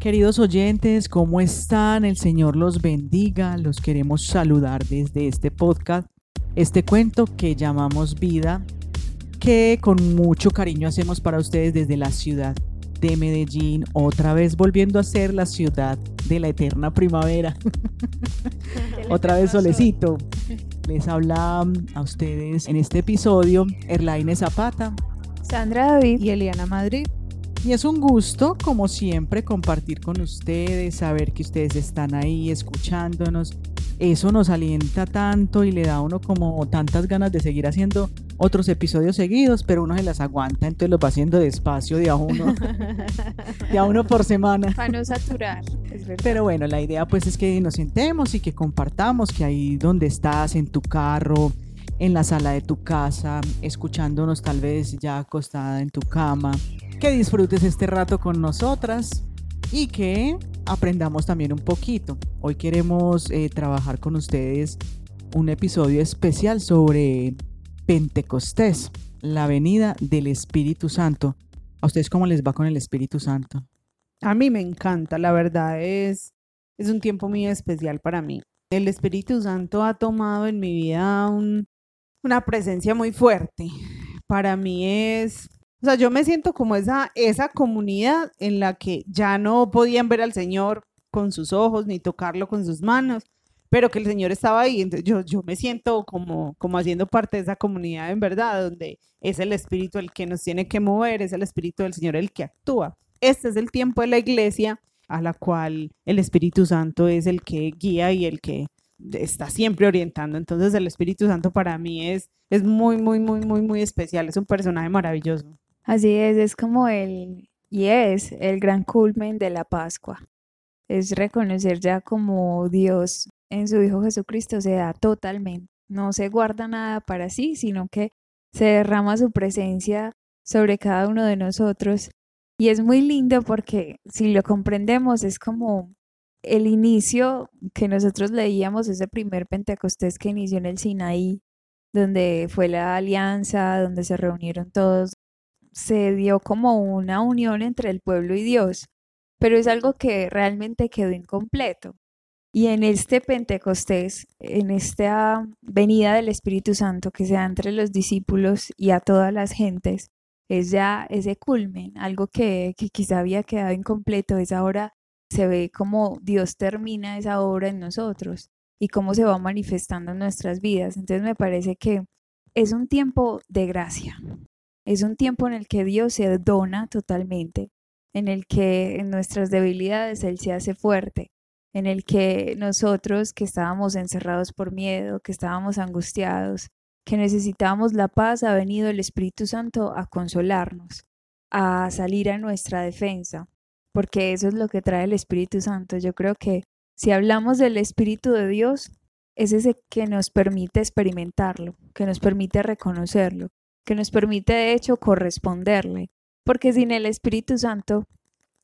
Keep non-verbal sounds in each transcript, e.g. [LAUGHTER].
Queridos oyentes, ¿cómo están? El Señor los bendiga. Los queremos saludar desde este podcast, este cuento que llamamos vida, que con mucho cariño hacemos para ustedes desde la ciudad de Medellín, otra vez volviendo a ser la ciudad de la eterna primavera. [LAUGHS] otra vez solecito. Les habla a ustedes en este episodio Erlaine Zapata, Sandra David y Eliana Madrid. Y es un gusto, como siempre, compartir con ustedes, saber que ustedes están ahí escuchándonos. Eso nos alienta tanto y le da a uno como tantas ganas de seguir haciendo otros episodios seguidos, pero uno se las aguanta, entonces los va haciendo despacio de a uno, [LAUGHS] de a uno por semana. Para no saturar, es verdad. Pero bueno, la idea pues es que nos sentemos y que compartamos que ahí donde estás, en tu carro, en la sala de tu casa, escuchándonos tal vez ya acostada en tu cama, que disfrutes este rato con nosotras y que aprendamos también un poquito. Hoy queremos eh, trabajar con ustedes un episodio especial sobre Pentecostés, la venida del Espíritu Santo. ¿A ustedes cómo les va con el Espíritu Santo? A mí me encanta, la verdad es, es un tiempo muy especial para mí. El Espíritu Santo ha tomado en mi vida una presencia muy fuerte. Para mí es o sea, yo me siento como esa, esa comunidad en la que ya no podían ver al Señor con sus ojos ni tocarlo con sus manos, pero que el Señor estaba ahí. Entonces yo, yo me siento como, como haciendo parte de esa comunidad en verdad, donde es el Espíritu el que nos tiene que mover, es el Espíritu del Señor el que actúa. Este es el tiempo de la iglesia a la cual el Espíritu Santo es el que guía y el que está siempre orientando. Entonces el Espíritu Santo para mí es, es muy, muy, muy, muy, muy especial. Es un personaje maravilloso. Así es, es como el, y es el gran culmen de la Pascua. Es reconocer ya como Dios en su Hijo Jesucristo se da totalmente. No se guarda nada para sí, sino que se derrama su presencia sobre cada uno de nosotros. Y es muy lindo porque si lo comprendemos es como el inicio que nosotros leíamos, ese primer Pentecostés que inició en el Sinaí, donde fue la alianza, donde se reunieron todos se dio como una unión entre el pueblo y Dios, pero es algo que realmente quedó incompleto. Y en este Pentecostés, en esta venida del Espíritu Santo que se da entre los discípulos y a todas las gentes, es ya ese culmen, algo que, que quizá había quedado incompleto, es ahora se ve como Dios termina esa obra en nosotros y cómo se va manifestando en nuestras vidas. Entonces me parece que es un tiempo de gracia, es un tiempo en el que Dios se dona totalmente, en el que en nuestras debilidades Él se hace fuerte, en el que nosotros que estábamos encerrados por miedo, que estábamos angustiados, que necesitábamos la paz, ha venido el Espíritu Santo a consolarnos, a salir a nuestra defensa, porque eso es lo que trae el Espíritu Santo. Yo creo que si hablamos del Espíritu de Dios, es ese que nos permite experimentarlo, que nos permite reconocerlo, que nos permite de hecho corresponderle, porque sin el Espíritu Santo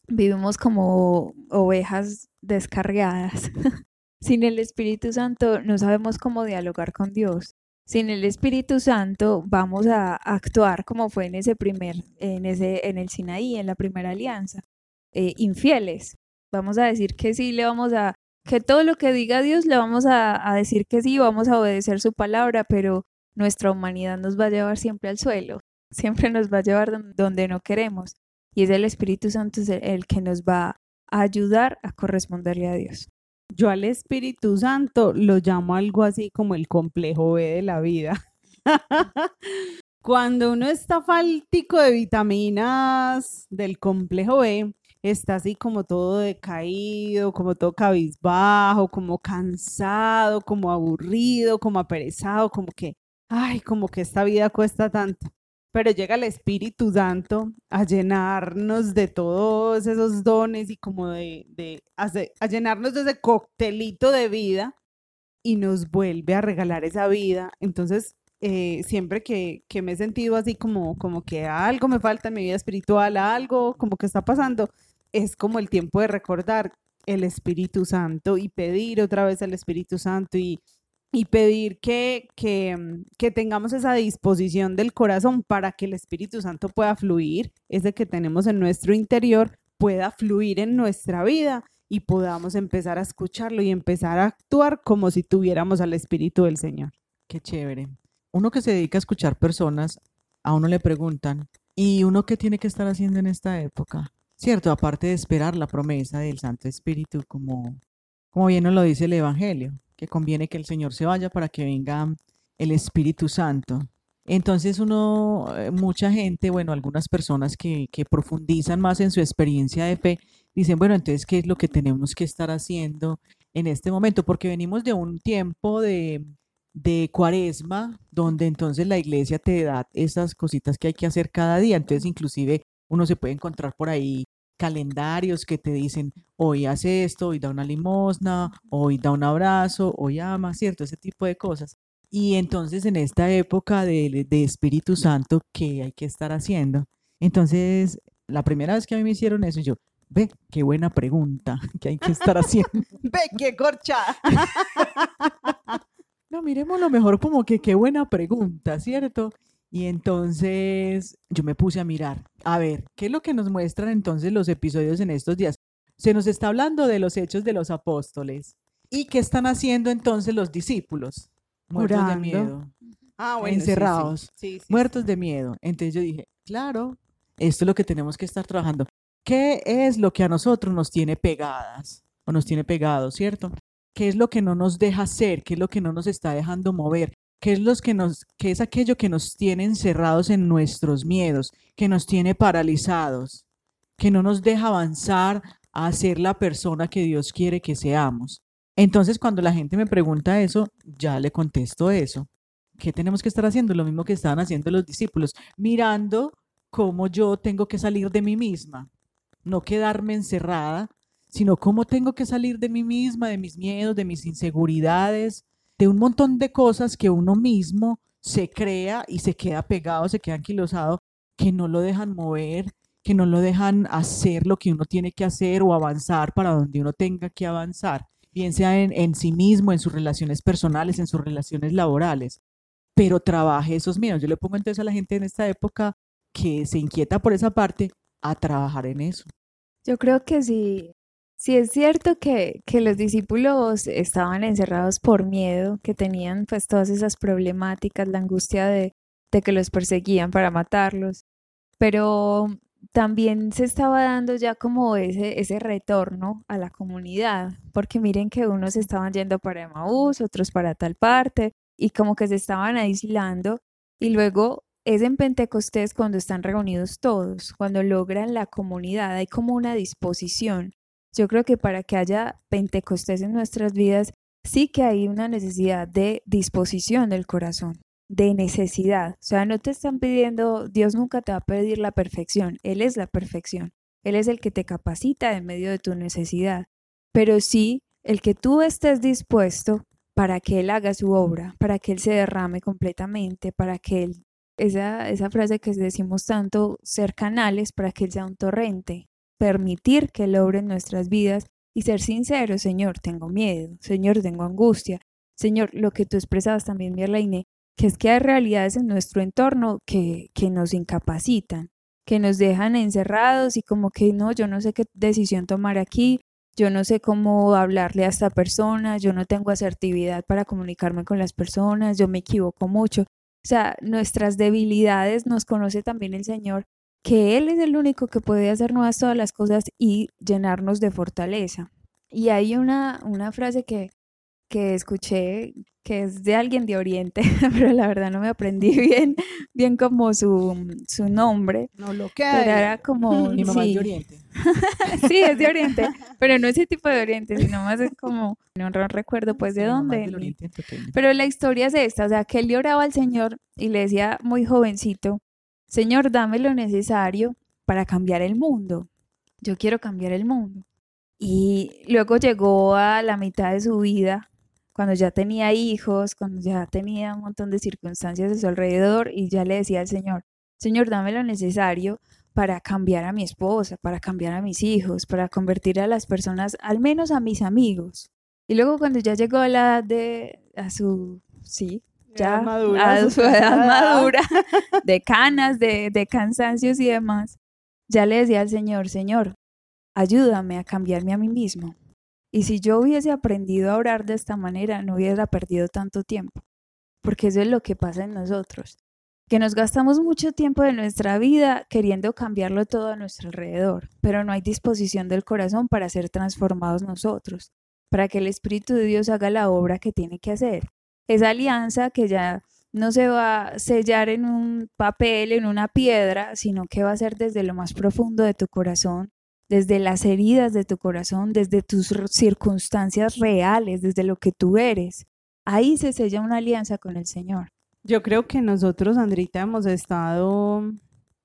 vivimos como ovejas descargadas. [LAUGHS] sin el Espíritu Santo no sabemos cómo dialogar con Dios. Sin el Espíritu Santo vamos a actuar como fue en ese primer, en ese, en el Sinaí, en la primera alianza, eh, infieles. Vamos a decir que sí, le vamos a, que todo lo que diga Dios le vamos a decir que sí, vamos a obedecer su palabra, pero nuestra humanidad nos va a llevar siempre al suelo, siempre nos va a llevar donde no queremos. Y es el Espíritu Santo el que nos va a ayudar a corresponderle a Dios. Yo al Espíritu Santo lo llamo algo así como el complejo B de la vida. [LAUGHS] Cuando uno está faltico de vitaminas del complejo B, está así como todo decaído, como todo cabizbajo, como cansado, como aburrido, como aperezado, como que ay, como que esta vida cuesta tanto. Pero llega el Espíritu Santo a llenarnos de todos esos dones y como de, de a, llenarnos de ese coctelito de vida y nos vuelve a regalar esa vida. Entonces, eh, siempre que, que, me he sentido así como, como que algo me falta en mi vida espiritual, algo como que está pasando, es como el tiempo de recordar el Espíritu Santo y pedir otra vez al Espíritu Santo y y pedir que, mm, que, tengamos esa disposición del corazón para que el Espíritu Santo pueda fluir, ese que tenemos en nuestro interior, pueda fluir en nuestra vida y podamos empezar a escucharlo y empezar a actuar como si tuviéramos al Espíritu del Señor. Qué chévere. Uno que se dedica a escuchar personas, a uno le preguntan, ¿y uno qué tiene que estar haciendo en esta época? Cierto, aparte de esperar la promesa del Santo Espíritu, como, como bien nos lo dice el Evangelio, que conviene que el Señor se vaya para que venga el Espíritu Santo. Entonces uno, eh, mucha gente, bueno, algunas personas que, que profundizan más en su experiencia de fe, dicen, bueno, entonces, ¿qué es lo que tenemos que estar haciendo en este momento? Porque venimos de un tiempo de, de cuaresma, donde entonces la iglesia te da esas cositas que hay que hacer cada día. Entonces, inclusive uno se puede encontrar por ahí calendarios que te dicen, hoy hace esto, hoy da una limosna, hoy da un abrazo, hoy ama, ¿cierto? Ese tipo de cosas. Y entonces en esta época de, de Espíritu Santo, ¿qué hay que estar haciendo? Entonces, la primera vez que a mí me hicieron eso, yo, ve, qué buena pregunta, [LAUGHS] ¿qué hay que estar haciendo? [LAUGHS] ¡Ve, qué corcha! [LAUGHS] no, miremos lo mejor como que qué buena pregunta, ¿cierto? Y entonces yo me puse a mirar, a ver, ¿qué es lo que nos muestran entonces los episodios en estos días? Se nos está hablando de los hechos de los apóstoles. ¿Y qué están haciendo entonces los discípulos? Muertos de miedo, Ah, bueno, sí. encerrados, Sí, sí, muertos de miedo. Entonces yo dije, claro, esto es lo que tenemos que estar trabajando. ¿Qué es lo que a nosotros nos tiene pegadas o nos tiene pegados, cierto? ¿Qué es lo que no nos deja hacer? ¿Qué es lo que no nos está dejando mover? ¿Qué es, los que nos, qué es aquello que nos tiene encerrados en nuestros miedos, que nos tiene paralizados, que no nos deja avanzar a ser la persona que Dios quiere que seamos? Entonces, cuando la gente me pregunta eso, ya le contesto eso. ¿Qué tenemos que estar haciendo? Lo mismo que estaban haciendo los discípulos, mirando cómo yo tengo que salir de mí misma, no quedarme encerrada, sino cómo tengo que salir de mí misma, de mis miedos, de mis inseguridades, de un montón de cosas que uno mismo se crea y se queda pegado, se queda anquilosado, que no lo dejan mover, que no lo dejan hacer lo que uno tiene que hacer o avanzar para donde uno tenga que avanzar, bien sea en, en sí mismo, en sus relaciones personales, en sus relaciones laborales. Pero trabaje esos miedos. Yo le pongo entonces a la gente en esta época que se inquieta por esa parte a trabajar en eso. Yo creo que sí, sí es cierto que, que los discípulos estaban encerrados por miedo, que tenían pues todas esas problemáticas, la angustia de, de que los perseguían para matarlos, pero también se estaba dando ya como ese, ese retorno a la comunidad, porque miren que unos estaban yendo para Emaús, otros para tal parte, y como que se estaban aislando, y luego es en Pentecostés cuando están reunidos todos, cuando logran la comunidad, hay como una disposición. Yo creo que para que haya Pentecostés en nuestras vidas, sí que hay una necesidad de disposición del corazón, de necesidad. O sea, no te están pidiendo, Dios nunca te va a pedir la perfección, Él es la perfección, Él es el que te capacita en medio de tu necesidad, pero sí el que tú estés dispuesto para que Él haga su obra, para que Él se derrame completamente, para que Él esa, esa frase que decimos tanto, ser canales para que Él sea un torrente, permitir que Él obre en nuestras vidas y ser sincero, Señor, tengo miedo, Señor, tengo angustia, Señor, lo que tú expresabas también, Mirlaine, que es que hay realidades en nuestro entorno que, que nos incapacitan, que nos dejan encerrados y como que no, yo no sé qué decisión tomar aquí, yo no sé cómo hablarle a esta persona, yo no tengo asertividad para comunicarme con las personas, yo me equivoco mucho. O sea, nuestras debilidades nos conoce también el Señor, que Él es el único que puede hacer nuevas todas las cosas y llenarnos de fortaleza. Y hay una, una frase que, que escuché que es de alguien de Oriente, [LAUGHS] pero la verdad no me aprendí [LAUGHS] bien, bien como su, su nombre. No lo que Pero era como... Mi mamá es sí. de Oriente. [LAUGHS] sí, es de Oriente, pero no ese tipo de Oriente, sino más es como, no, no recuerdo pues de Mi es dónde. del Oriente. Pero la historia es esta, o sea, que él le oraba al Señor y le decía muy jovencito, Señor, dame lo necesario para cambiar el mundo. Yo quiero cambiar el mundo. Y luego llegó a la mitad de su vida, cuando ya tenía hijos, cuando ya tenía un montón de circunstancias a su alrededor y ya le decía al Señor, Señor, dame lo necesario para cambiar a mi esposa, para cambiar a mis hijos, para convertir a las personas, al menos a mis amigos. Y luego cuando ya llegó a la de, a su, sí, ya madura, a su edad madura, [LAUGHS] de canas, de, de cansancios y demás, ya le decía al Señor, Señor, ayúdame a cambiarme a mí mismo. Y si yo hubiese aprendido a orar de esta manera, no hubiera perdido tanto tiempo, porque eso es lo que pasa en nosotros, que nos gastamos mucho tiempo de nuestra vida queriendo cambiarlo todo a nuestro alrededor, pero no hay disposición del corazón para ser transformados nosotros, para que el Espíritu de Dios haga la obra que tiene que hacer. Esa alianza que ya no se va a sellar en un papel, en una piedra, sino que va a ser desde lo más profundo de tu corazón, desde las heridas de tu corazón, desde tus circunstancias reales, desde lo que tú eres. Ahí se sella una alianza con el Señor. Yo creo que nosotros, Andrita, hemos estado,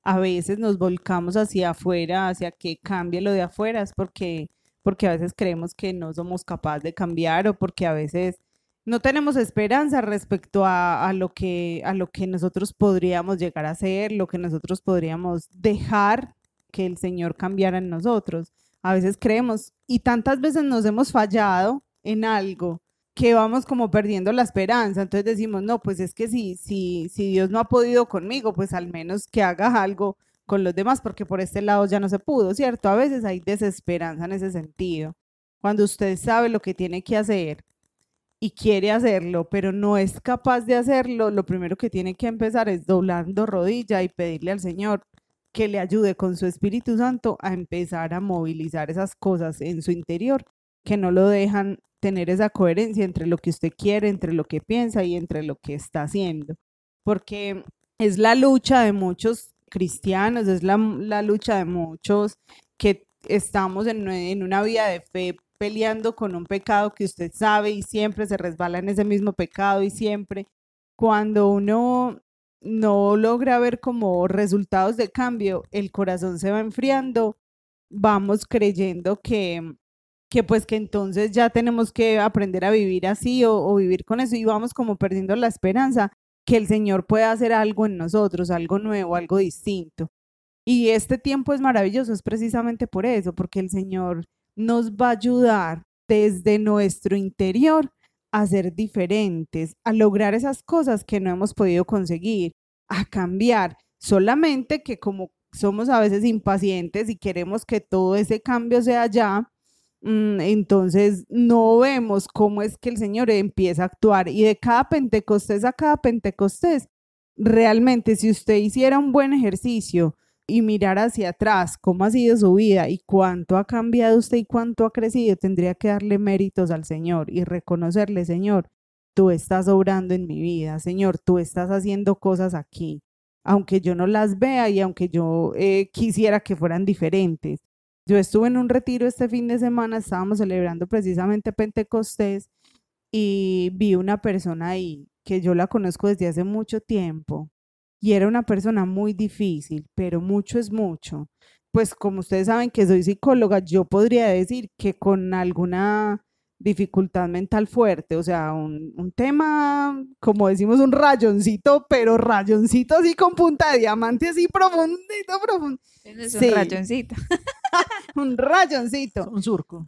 a veces nos volcamos hacia afuera, hacia que cambie lo de afuera, es porque, porque a veces creemos que no somos capaces de cambiar o porque a veces no tenemos esperanza respecto a, lo que, a lo que nosotros podríamos llegar a ser, lo que nosotros podríamos dejar que el Señor cambiara en nosotros. A veces creemos y tantas veces nos hemos fallado en algo que vamos como perdiendo la esperanza. Entonces decimos, no, pues es que si, si, si Dios no ha podido conmigo, pues al menos que haga algo con los demás, porque por este lado ya no se pudo, ¿cierto? A veces hay desesperanza en ese sentido. Cuando usted sabe lo que tiene que hacer y quiere hacerlo, pero no es capaz de hacerlo, lo primero que tiene que empezar es doblando rodilla y pedirle al Señor que le ayude con su Espíritu Santo a empezar a movilizar esas cosas en su interior que no lo dejan tener esa coherencia entre lo que usted quiere, entre lo que piensa y entre lo que está haciendo. Porque es la lucha de muchos cristianos, es la, lucha de muchos que estamos en, en una vida de fe peleando con un pecado que usted sabe y siempre se resbala en ese mismo pecado y siempre cuando uno no logra ver como resultados de cambio, el corazón se va enfriando, vamos creyendo que, que pues que entonces ya tenemos que aprender a vivir así o, o vivir con eso y vamos como perdiendo la esperanza que el Señor pueda hacer algo en nosotros, algo nuevo, algo distinto. Y este tiempo es maravilloso, es precisamente por eso, porque el Señor nos va a ayudar desde nuestro interior a ser diferentes, a lograr esas cosas que no hemos podido conseguir, a cambiar. Solamente que como somos a veces impacientes y queremos que todo ese cambio sea ya, mm, entonces no vemos cómo es que el Señor empieza a actuar. Y de cada Pentecostés a cada Pentecostés, realmente si usted hiciera un buen ejercicio y mirar hacia atrás cómo ha sido su vida y cuánto ha cambiado usted y cuánto ha crecido, tendría que darle méritos al Señor y reconocerle, Señor, tú estás obrando en mi vida, Señor, tú estás haciendo cosas aquí, aunque yo no las vea y aunque yo eh, quisiera que fueran diferentes. Yo estuve en un retiro este fin de semana, estábamos celebrando precisamente Pentecostés y vi una persona ahí que yo la conozco desde hace mucho tiempo y era una persona muy difícil, pero mucho es mucho. Pues como ustedes saben que soy psicóloga, yo podría decir que con alguna dificultad mental fuerte, o sea, un, tema, como decimos, un rayoncito, pero rayoncito así con punta de diamante, así profundito, profundo. Es un rayoncito. [LAUGHS] un rayoncito. Un surco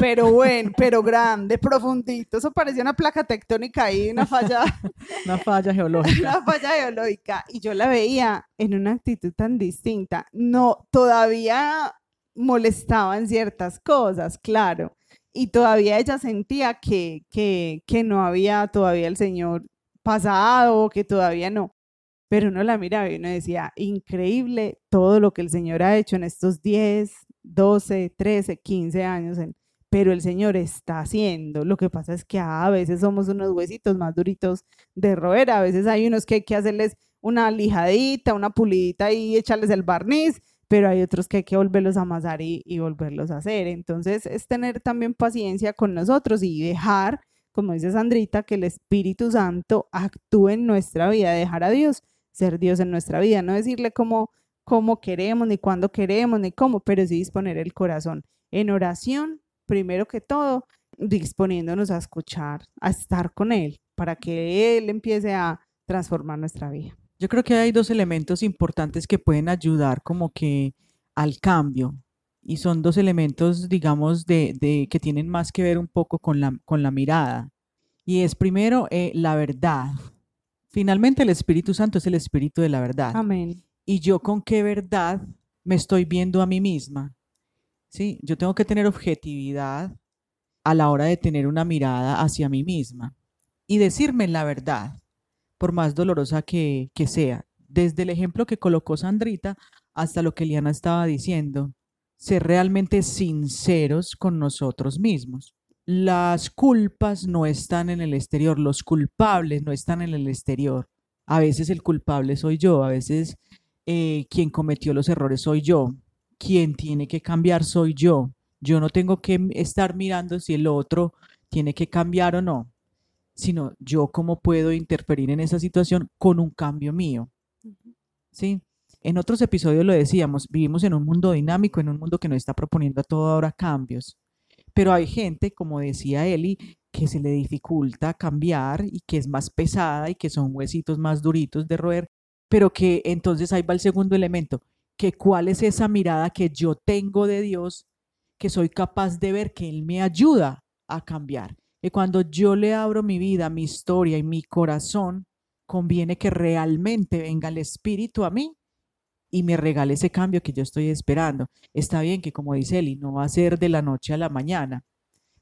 pero bueno, pero grande, profundito. Eso parecía una placa tectónica ahí, una falla. [LAUGHS] una falla geológica. Una falla geológica. Y yo la veía en una actitud tan distinta. No, todavía molestaban ciertas cosas, claro. Y todavía ella sentía que, que, que no había todavía el Señor pasado, que todavía no. Pero uno la miraba y uno decía, increíble todo lo que el Señor ha hecho en estos 10, 12, 13, 15 años en, pero el Señor está haciendo. Lo que pasa es que a veces somos unos huesitos más duritos de roer, a veces hay unos que hay que hacerles una lijadita, una pulidita y echarles el barniz, pero hay otros que hay que volverlos a amasar y, y volverlos a hacer. Entonces es tener también paciencia con nosotros y dejar, como dice Sandrita, que el Espíritu Santo actúe en nuestra vida, dejar a Dios ser Dios en nuestra vida, no decirle cómo, cómo queremos, ni cuándo queremos, ni cómo, pero sí disponer el corazón en oración primero que todo, disponiéndonos a escuchar, a estar con Él, para que Él empiece a transformar nuestra vida. Yo creo que hay dos elementos importantes que pueden ayudar como que al cambio y son dos elementos, digamos, de, que tienen más que ver un poco con la, con la mirada. Y es primero eh, la verdad. Finalmente el Espíritu Santo es el Espíritu de la verdad. Amén. Y yo con qué verdad me estoy viendo a mí misma Sí, yo tengo que tener objetividad a la hora de tener una mirada hacia mí misma y decirme la verdad, por más dolorosa que, que sea. Desde el ejemplo que colocó Sandrita hasta lo que Liana estaba diciendo, ser realmente sinceros con nosotros mismos. Las culpas no están en el exterior, los culpables no están en el exterior. A veces el culpable soy yo, a veces eh, quien cometió los errores soy yo, quien tiene que cambiar soy yo. Yo no tengo que estar mirando si el otro tiene que cambiar o no, sino yo cómo puedo interferir en esa situación con un cambio mío. ¿Sí? En otros episodios lo decíamos, vivimos en un mundo dinámico, en un mundo que nos está proponiendo a toda hora cambios. Pero hay gente, como decía Eli, que se le dificulta cambiar y que es más pesada y que son huesitos más duritos de roer, pero que entonces ahí va el segundo elemento, que cuál es esa mirada que yo tengo de Dios, que soy capaz de ver que Él me ayuda a cambiar. Y cuando yo le abro mi vida, mi historia y mi corazón, conviene que realmente venga el Espíritu a mí y me regale ese cambio que yo estoy esperando. Está bien que, como dice Eli, no va a ser de la noche a la mañana,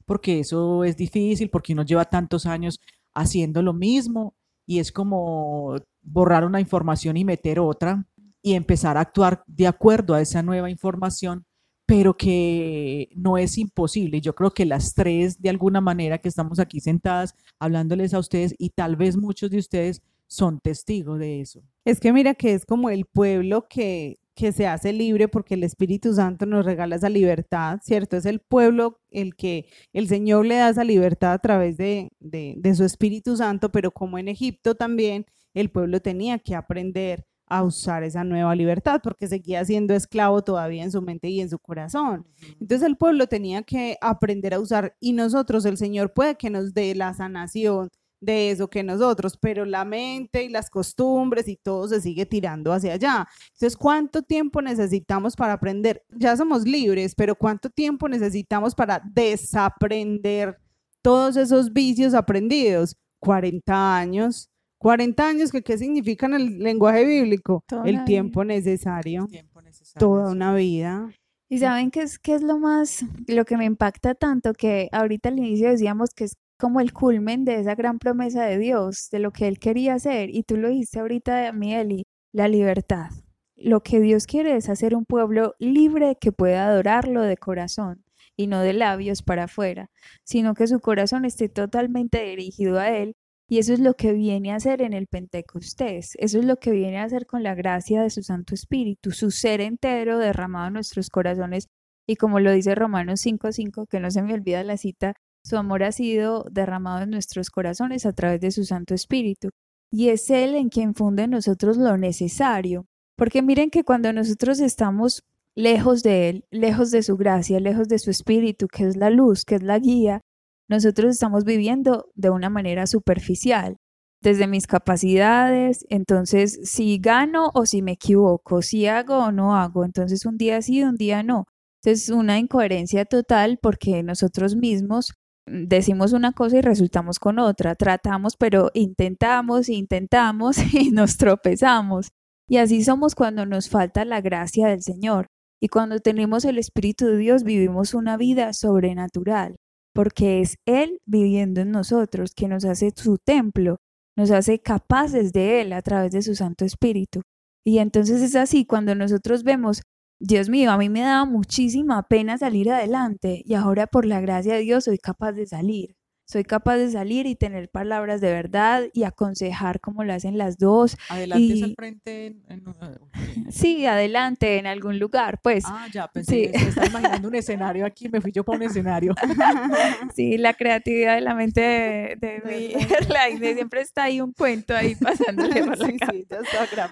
porque eso es difícil, porque uno lleva tantos años haciendo lo mismo y es como borrar una información y meter otra y empezar a actuar de acuerdo a esa nueva información, pero que no es imposible. Yo creo que las tres, de alguna manera, que estamos aquí sentadas hablándoles a ustedes y tal vez muchos de ustedes son testigos de eso. Es que mira que es como el pueblo que, que se hace libre porque el Espíritu Santo nos regala esa libertad, ¿cierto? Es el pueblo el que el Señor le da esa libertad a través de, de, de su Espíritu Santo, pero como en Egipto también el pueblo tenía que aprender a usar esa nueva libertad porque seguía siendo esclavo todavía en su mente y en su corazón. Entonces el pueblo tenía que aprender a usar y nosotros, el Señor puede que nos dé la sanación, de eso que nosotros, pero la mente y las costumbres y todo se sigue tirando hacia allá. Entonces, ¿cuánto tiempo necesitamos para aprender? Ya somos libres, pero ¿cuánto tiempo necesitamos para desaprender todos esos vicios aprendidos? 40 años. 40 años, que qué significa en el lenguaje bíblico? el tiempo necesario. tiempo necesario. Toda una vida. Y saben qué es, qué es lo más, lo que me impacta tanto, que ahorita al inicio decíamos que es como el culmen de esa gran promesa de Dios, de lo que Él quería hacer. Y tú lo dijiste ahorita, Mieli, la libertad. Lo que Dios quiere es hacer un pueblo libre que pueda adorarlo de corazón y no de labios para afuera, sino que su corazón esté totalmente dirigido a Él. Y eso es lo que viene a hacer en el Pentecostés. Eso es lo que viene a hacer con la gracia de su Santo Espíritu, su ser entero derramado en nuestros corazones. Y como lo dice Romanos 5.5, que no se me olvida la cita, su amor ha sido derramado en nuestros corazones a través de su Santo Espíritu. Y es Él en quien funde en nosotros lo necesario. Porque miren que cuando nosotros estamos lejos de Él, lejos de su gracia, lejos de su Espíritu, que es la luz, que es la guía, nosotros estamos viviendo de una manera superficial, desde mis capacidades, entonces si gano o si me equivoco, si hago o no hago, entonces un día sí, un día no. Entonces una incoherencia total porque nosotros mismos decimos una cosa y resultamos con otra, tratamos, pero intentamos, intentamos [LAUGHS] y nos tropezamos. Y así somos cuando nos falta la gracia del Señor. Y cuando tenemos el Espíritu de Dios vivimos una vida sobrenatural, porque es Él viviendo en nosotros que nos hace su templo, nos hace capaces de Él a través de su Santo Espíritu. Y entonces es así cuando nosotros vemos Dios mío, a mí me daba muchísima pena salir adelante y ahora por la gracia de Dios soy capaz de salir soy capaz de salir y tener palabras de verdad y aconsejar como lo hacen las dos. Adelante y... al frente. [LAUGHS] Sí, adelante en algún lugar, pues. Ah, ya, pensé que estaba imaginando un [LAUGHS] escenario aquí, me fui yo para un escenario. [LAUGHS] sí, la creatividad de la mente de, de mi siempre está ahí un cuento ahí pasándole por la sí, sí,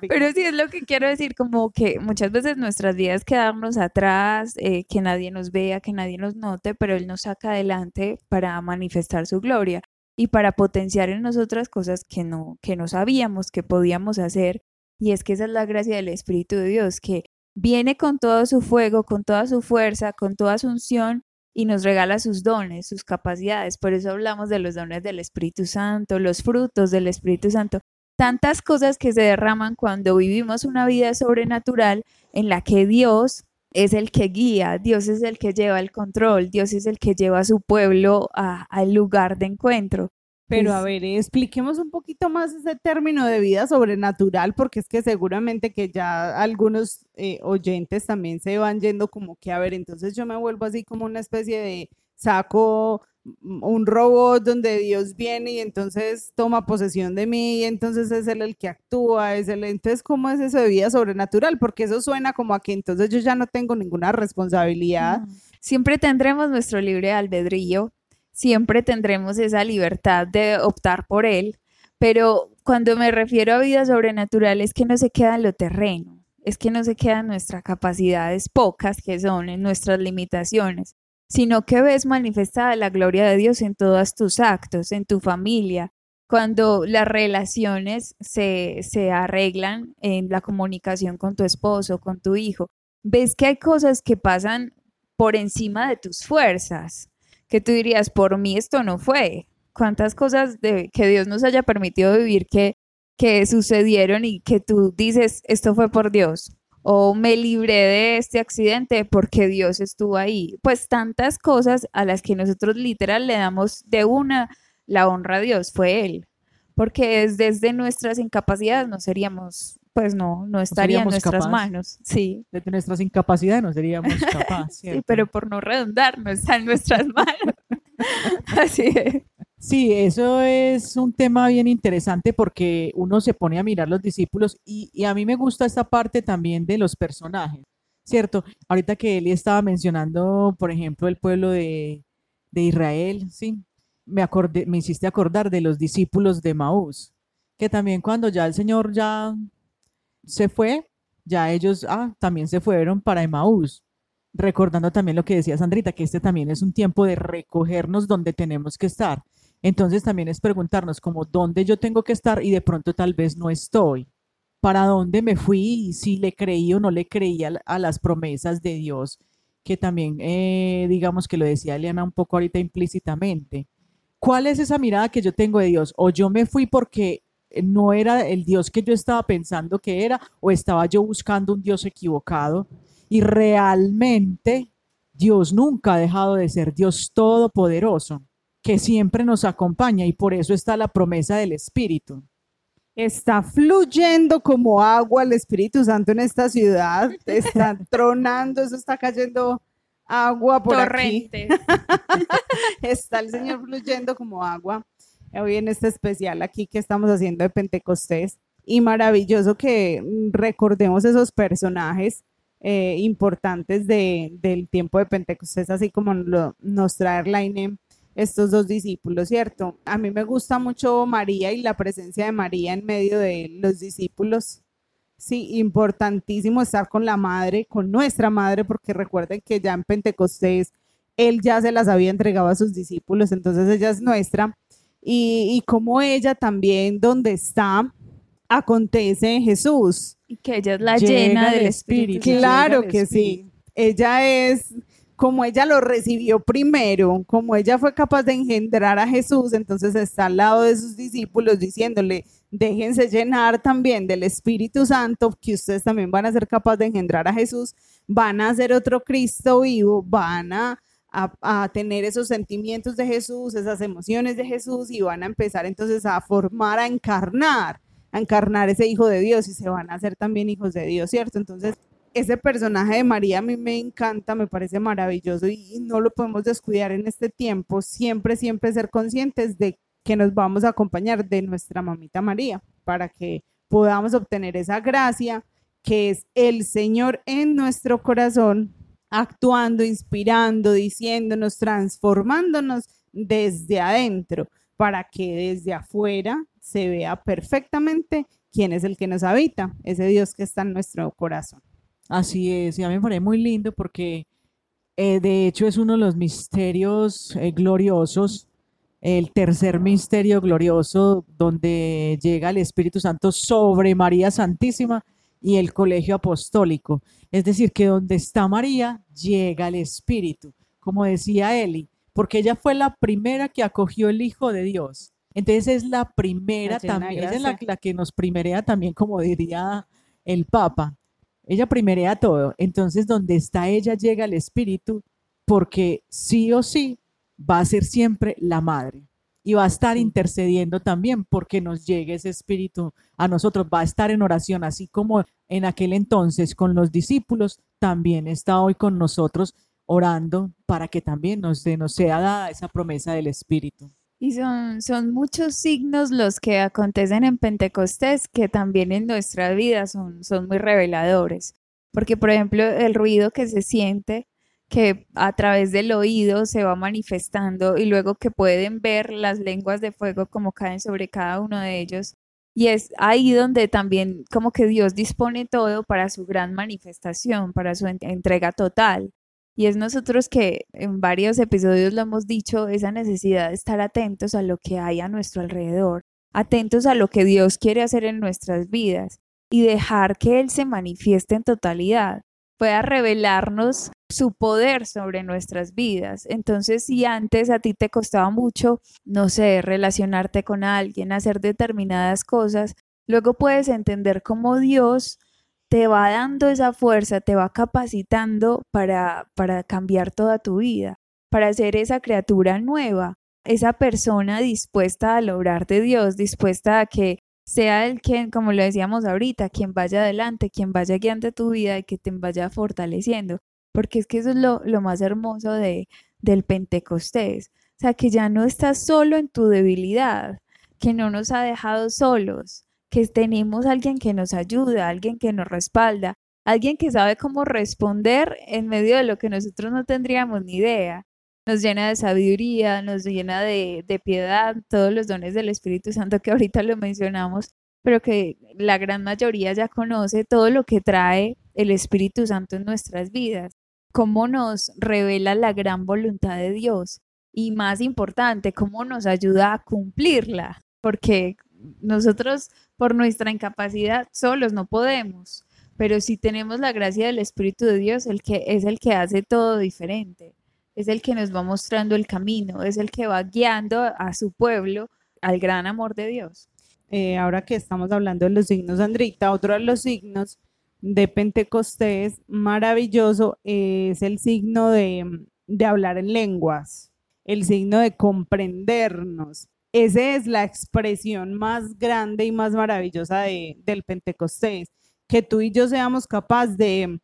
Pero sí es lo que quiero decir, como que muchas veces nuestras vidas quedarnos atrás, eh, que nadie nos vea, que nadie nos note, pero Él nos saca adelante para manifestar su gloria y para potenciar en nosotras cosas que no, que no sabíamos que podíamos hacer. Y es que esa es la gracia del Espíritu de Dios, que viene con todo su fuego, con toda su fuerza, con toda su unción y nos regala sus dones, sus capacidades. Por eso hablamos de los dones del Espíritu Santo, los frutos del Espíritu Santo. Tantas cosas que se derraman cuando vivimos una vida sobrenatural en la que Dios es el que guía, Dios es el que lleva el control, Dios es el que lleva a su pueblo al lugar de encuentro. Pero a ver, expliquemos un poquito más ese término de vida sobrenatural, porque es que seguramente que ya algunos eh, oyentes también se van yendo como que, a ver, entonces yo me vuelvo así como una especie de saco un robot donde Dios viene y entonces toma posesión de mí y entonces es él el que actúa, es él. Entonces, ¿cómo es eso de vida sobrenatural? Porque eso suena como a que entonces yo ya no tengo ninguna responsabilidad. Siempre tendremos nuestro libre albedrío, siempre tendremos esa libertad de optar por él, pero cuando me refiero a vida sobrenatural es que no se queda en lo terreno, es que no se quedan nuestras capacidades pocas que son en nuestras limitaciones sino que ves manifestada la gloria de Dios en todos tus actos, en tu familia, cuando las relaciones se, se arreglan en la comunicación con tu esposo, con tu hijo. Ves que hay cosas que pasan por encima de tus fuerzas, que tú dirías, por mí esto no fue. ¿Cuántas cosas de, que Dios nos haya permitido vivir que, que sucedieron y que tú dices, esto fue por Dios? O me libré de este accidente porque Dios estuvo ahí. Pues tantas cosas a las que nosotros literal le damos de una la honra a Dios, fue Él. Porque desde nuestras incapacidades no seríamos, pues no, no estaría en nuestras manos. Sí. Desde nuestras incapacidades no seríamos capaces. [LAUGHS] sí, pero por no redundar, no está en nuestras [LAUGHS] manos. Así es. Sí, eso es un tema bien interesante porque uno se pone a mirar los discípulos y, a mí me gusta esta parte también de los personajes, ¿cierto? Ahorita que Eli estaba mencionando, por ejemplo, el pueblo de, Israel, ¿sí? Me, acordé, me hiciste acordar de los discípulos de Maús, que también cuando ya el Señor ya se fue, ya ellos ah, también se fueron para Emaús recordando también lo que decía Sandrita, que este también es un tiempo de recogernos donde tenemos que estar. Entonces también es preguntarnos como dónde yo tengo que estar y de pronto tal vez no estoy. ¿Para dónde me fui? Si le creí o no le creí a, las promesas de Dios, que también eh, digamos que lo decía Eliana un poco ahorita implícitamente. ¿Cuál es esa mirada que yo tengo de Dios? O yo me fui porque no era el Dios que yo estaba pensando que era, o estaba yo buscando un Dios equivocado. Y realmente Dios nunca ha dejado de ser Dios todopoderoso que siempre nos acompaña y por eso está la promesa del Espíritu. Está fluyendo como agua el Espíritu Santo en esta ciudad, está [LAUGHS] tronando, eso está cayendo agua por Torrente. [LAUGHS] está el Señor fluyendo como agua. Hoy en este especial aquí que estamos haciendo de Pentecostés y maravilloso que recordemos esos personajes eh, importantes del tiempo de Pentecostés, así como nos trae Laine estos dos discípulos, ¿cierto? A mí me gusta mucho María y la presencia de María en medio de los discípulos. Sí, importantísimo estar con la madre, con nuestra madre, porque recuerden que ya en Pentecostés él ya se las había entregado a sus discípulos, entonces ella es nuestra. Y, y como ella también, donde está, acontece en Jesús. Y que ella es la llena del Espíritu. Claro que sí. Ella es como ella lo recibió primero, como ella fue capaz de engendrar a Jesús, entonces está al lado de sus discípulos diciéndole, déjense llenar también del Espíritu Santo, que ustedes también van a ser capaces de engendrar a Jesús, van a ser otro Cristo vivo, van a, a, tener esos sentimientos de Jesús, esas emociones de Jesús y van a empezar entonces a formar, a encarnar, a encarnar ese Hijo de Dios y se van a hacer también hijos de Dios, ¿cierto? Entonces ese personaje de María a mí me encanta, me parece maravilloso y, no lo podemos descuidar en este tiempo. Siempre, siempre ser conscientes de que nos vamos a acompañar de nuestra mamita María para que podamos obtener esa gracia que es el Señor en nuestro corazón, actuando, inspirando, diciéndonos, transformándonos desde adentro, para que desde afuera se vea perfectamente quién es el que nos habita, ese Dios que está en nuestro corazón. Así es, y a mí me parece muy lindo porque eh, de hecho es uno de los misterios eh, gloriosos, el tercer misterio glorioso donde llega el Espíritu Santo sobre María Santísima y el colegio apostólico. Es decir, que donde está María llega el Espíritu, como decía Eli, porque ella fue la primera que acogió el Hijo de Dios. Entonces es la primera también, es la, la que nos primerea también, como diría el Papa ella primerea todo. Entonces, donde está ella llega el espíritu, porque sí o sí va a ser siempre la madre y va a estar intercediendo también porque nos llegue ese espíritu a nosotros, va a estar en oración, así como en aquel entonces con los discípulos, también está hoy con nosotros orando para que también nos, nos sea dada esa promesa del espíritu. Y son, son muchos signos los que acontecen en Pentecostés que también en nuestra vida son, son muy reveladores. Porque, por ejemplo, el ruido que se siente que a través del oído se va manifestando y luego que pueden ver las lenguas de fuego como caen sobre cada uno de ellos. Y es ahí donde también como que Dios dispone todo para su gran manifestación, para su entrega total. Y es nosotros que en varios episodios lo hemos dicho, esa necesidad de estar atentos a lo que hay a nuestro alrededor, atentos a lo que Dios quiere hacer en nuestras vidas y dejar que Él se manifieste en totalidad pueda revelarnos su poder sobre nuestras vidas. Entonces, si antes a ti te costaba mucho, no sé, relacionarte con alguien, hacer determinadas cosas, luego puedes entender cómo Dios te va dando esa fuerza, te va capacitando para, para cambiar toda tu vida, para ser esa criatura nueva, esa persona dispuesta a lograr de Dios, dispuesta a que sea el quien, como lo decíamos ahorita, quien vaya adelante, quien vaya guiando tu vida y que te vaya fortaleciendo, porque es que eso es lo, más hermoso de, del Pentecostés, o sea, que ya no estás solo en tu debilidad, que no nos ha dejado solos, que tenemos alguien que nos ayuda, alguien que nos respalda, alguien que sabe cómo responder en medio de lo que nosotros no tendríamos ni idea. Nos llena de sabiduría, nos llena de, piedad, todos los dones del Espíritu Santo que ahorita lo mencionamos, pero que la gran mayoría ya conoce todo lo que trae el Espíritu Santo en nuestras vidas, cómo nos revela la gran voluntad de Dios y más importante, cómo nos ayuda a cumplirla, porque nosotros por nuestra incapacidad solos no podemos, pero si tenemos la gracia del Espíritu de Dios, el que es el que hace todo diferente es el que nos va mostrando el camino, es el que va guiando a su pueblo al gran amor de Dios. Eh, ahora que estamos hablando de los signos, Andrita, otro de los signos de Pentecostés maravilloso es el signo de, hablar en lenguas, el signo de comprendernos. Esa es la expresión más grande y más maravillosa del Pentecostés, que tú y yo seamos capaces de,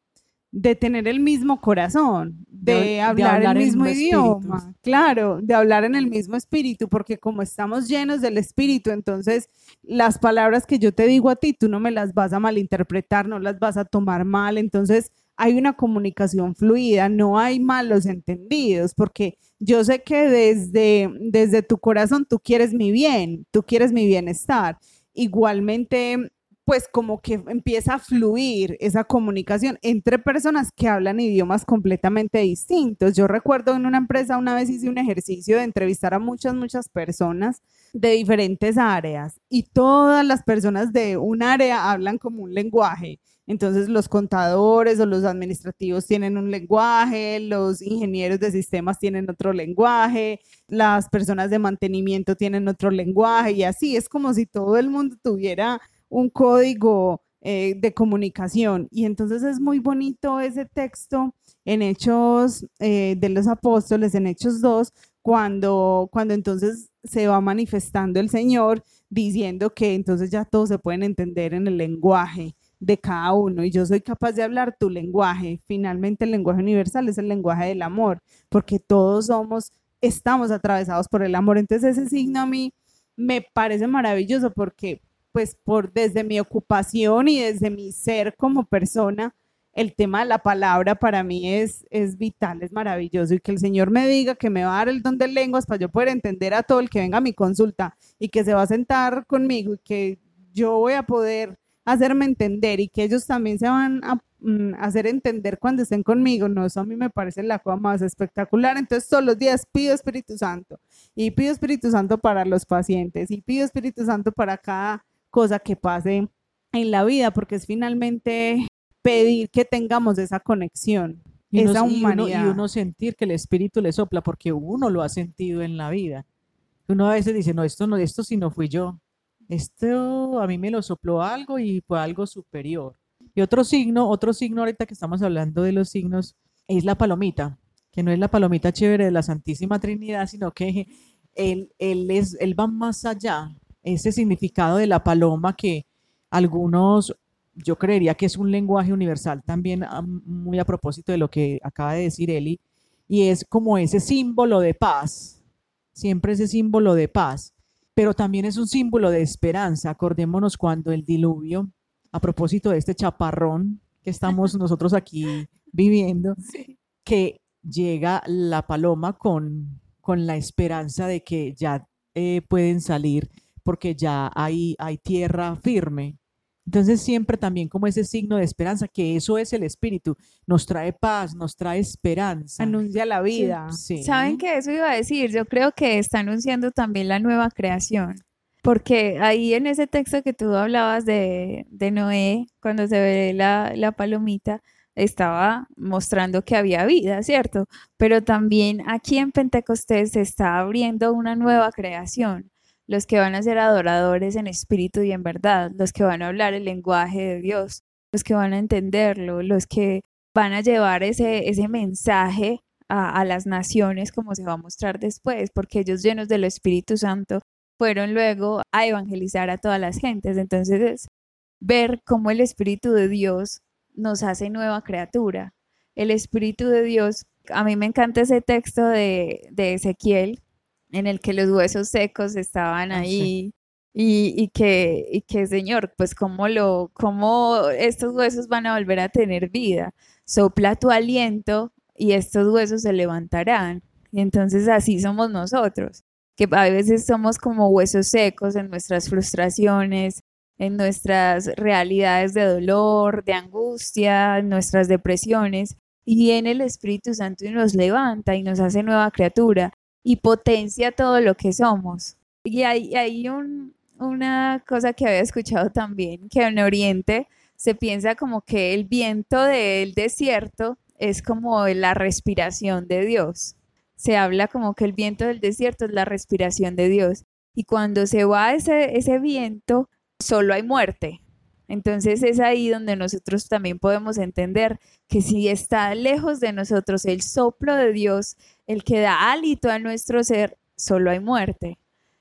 de tener el mismo corazón, de, hablar, el mismo, idioma, claro, de hablar en el mismo espíritu, porque como estamos llenos del espíritu, entonces las palabras que yo te digo a ti, tú no me las vas a malinterpretar, no las vas a tomar mal, entonces hay una comunicación fluida, no hay malos entendidos, porque yo sé que desde, desde tu corazón tú quieres mi bien, tú quieres mi bienestar. Igualmente, pues como que empieza a fluir esa comunicación entre personas que hablan idiomas completamente distintos. Yo recuerdo en una empresa una vez hice un ejercicio de entrevistar a muchas, muchas personas de diferentes áreas y todas las personas de un área hablan como un lenguaje. Entonces los contadores o los administrativos tienen un lenguaje, los ingenieros de sistemas tienen otro lenguaje, las personas de mantenimiento tienen otro lenguaje y así es como si todo el mundo tuviera un código eh, de comunicación. Y entonces es muy bonito ese texto en Hechos eh, de los Apóstoles, en Hechos 2, cuando, cuando entonces se va manifestando el Señor diciendo que entonces ya todos se pueden entender en el lenguaje de cada uno y yo soy capaz de hablar tu lenguaje. Finalmente el lenguaje universal es el lenguaje del amor, porque todos somos, estamos atravesados por el amor. Entonces ese signo a mí me parece maravilloso porque pues por desde mi ocupación y desde mi ser como persona, el tema de la palabra para mí es, es vital, es maravilloso y que el Señor me diga que me va a dar el don de lenguas para yo poder entender a todo el que venga a mi consulta y que se va a sentar conmigo y que yo voy a poder hacerme entender y que ellos también se van a mm, hacer entender cuando estén conmigo. No, eso a mí me parece la cosa más espectacular. Entonces todos los días pido Espíritu Santo y pido Espíritu Santo para los pacientes y pido Espíritu Santo para cada cosa que pase en la vida, porque es finalmente pedir que tengamos esa conexión, esa humanidad. Y uno, sentir que el espíritu le sopla, porque uno lo ha sentido en la vida. Uno a veces dice, no, esto no, esto sí no fui yo. Esto a mí me lo sopló algo y fue algo superior. Y otro signo, otro signo ahorita que estamos hablando de los signos, es la palomita, que no es la palomita chévere de la Santísima Trinidad, sino que él, él, es, él va más allá. Ese significado de la paloma que algunos, yo creería que es un lenguaje universal también muy a propósito de lo que acaba de decir Eli, y es como ese símbolo de paz, siempre ese símbolo de paz, pero también es un símbolo de esperanza. Acordémonos cuando el diluvio, a propósito de este chaparrón que estamos [LAUGHS] nosotros aquí viviendo, que llega la paloma con, con la esperanza de que ya eh, pueden salir porque ya hay, hay tierra firme. Entonces siempre también como ese signo de esperanza, que eso es el espíritu, nos trae paz, nos trae esperanza. Anuncia la vida. ¿Saben qué eso iba a decir? Yo creo que está anunciando también la nueva creación. Porque ahí en ese texto que tú hablabas de, Noé, cuando se ve la, la palomita, estaba mostrando que había vida, ¿cierto? Pero también aquí en Pentecostés se está abriendo una nueva creación los que van a ser adoradores en espíritu y en verdad, los que van a hablar el lenguaje de Dios, los que van a entenderlo, los que van a llevar ese, ese mensaje a, las naciones como se va a mostrar después, porque ellos llenos del Espíritu Santo fueron luego a evangelizar a todas las gentes. Entonces es ver cómo el Espíritu de Dios nos hace nueva criatura. El Espíritu de Dios, a mí me encanta ese texto de, de Ezequiel, en el que los huesos secos estaban ah, ahí. Y, y, que, y que, Señor, pues cómo, lo, cómo estos huesos van a volver a tener vida. Sopla tu aliento y estos huesos se levantarán. Y entonces así somos nosotros, que a veces somos como huesos secos en nuestras frustraciones, en nuestras realidades de dolor, de angustia, en nuestras depresiones. Y viene el Espíritu Santo y nos levanta y nos hace nueva criatura y potencia todo lo que somos. Y hay, hay una cosa que había escuchado también, que en Oriente se piensa como que el viento del desierto es como la respiración de Dios. Se habla como que el viento del desierto es la respiración de Dios. Y cuando se va ese, ese viento, solo hay muerte. Entonces es ahí donde nosotros también podemos entender que si está lejos de nosotros el soplo de Dios, el que da hálito a nuestro ser, solo hay muerte.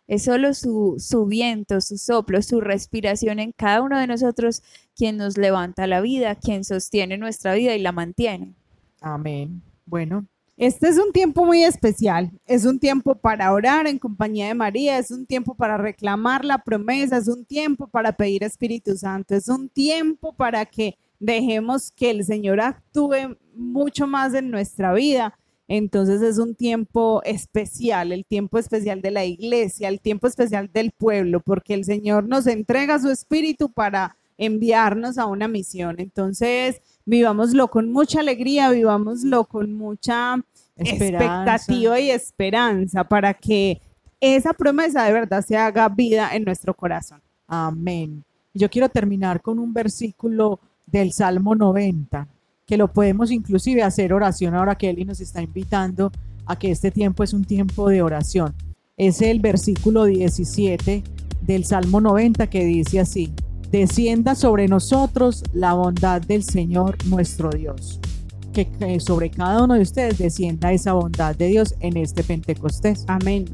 Es solo su, su viento, su soplo, su respiración en cada uno de nosotros quien nos levanta la vida, quien sostiene nuestra vida y la mantiene. Amén. Bueno, este es un tiempo muy especial, es un tiempo para orar en compañía de María, es un tiempo para reclamar la promesa, es un tiempo para pedir Espíritu Santo, es un tiempo para que dejemos que el Señor actúe mucho más en nuestra vida. Entonces es un tiempo especial, el tiempo especial de la iglesia, el tiempo especial del pueblo, porque el Señor nos entrega su espíritu para enviarnos a una misión. Entonces, vivámoslo con mucha alegría, vivámoslo con mucha expectativa y esperanza para que esa promesa de verdad se haga vida en nuestro corazón. Amén. Yo quiero terminar con un versículo del Salmo 90, que lo podemos inclusive hacer oración ahora que Eli nos está invitando a que este tiempo es un tiempo de oración. Es el versículo 17 del Salmo 90 que dice así, descienda sobre nosotros la bondad del Señor nuestro Dios. Que, sobre cada uno de ustedes descienda esa bondad de Dios en este Pentecostés. Amén.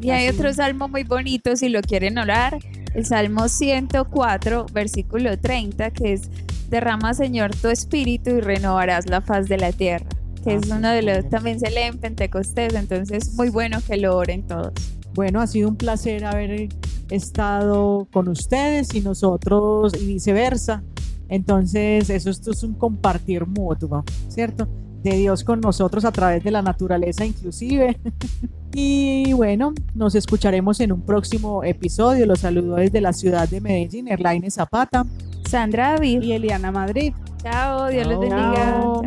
Y hay otro salmo muy bonito, si lo quieren orar, el Salmo 104, versículo 30, que es, derrama Señor tu espíritu y renovarás la faz de la tierra, que es uno de los, también se lee en Pentecostés, entonces muy bueno que lo oren todos. Bueno, ha sido un placer haber estado con ustedes y nosotros y viceversa. Entonces, eso esto es un compartir mutuo, ¿cierto? De Dios con nosotros a través de la naturaleza inclusive. [LAUGHS] y bueno, nos escucharemos en un próximo episodio. Los saludo desde la ciudad de Medellín, Erlaine Zapata, Sandra David y Eliana Madrid. Chao, Dios les bendiga.